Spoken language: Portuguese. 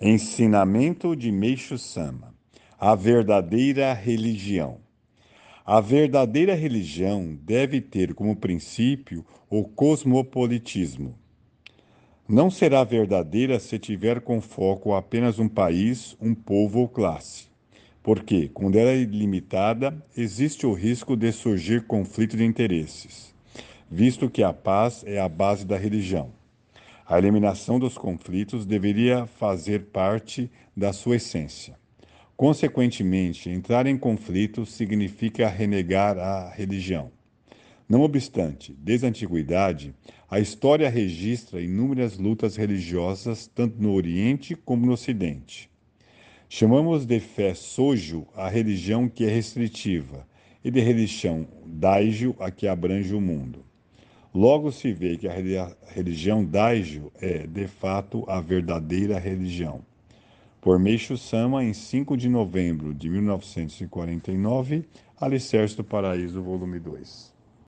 Ensinamento de Meixo Sama: A verdadeira religião. A verdadeira religião deve ter como princípio o cosmopolitismo. Não será verdadeira se tiver com foco apenas um país, um povo ou classe. Porque, quando ela é ilimitada, existe o risco de surgir conflito de interesses, visto que a paz é a base da religião. A eliminação dos conflitos deveria fazer parte da sua essência. Consequentemente, entrar em conflito significa renegar a religião. Não obstante, desde a antiguidade, a história registra inúmeras lutas religiosas tanto no Oriente como no Ocidente. Chamamos de fé sojo a religião que é restritiva e de religião daigyo a que abrange o mundo. Logo se vê que a religião Daijo é, de fato, a verdadeira religião. Por Meixo Sama, em 5 de novembro de 1949, Alicerce do Paraíso, volume 2.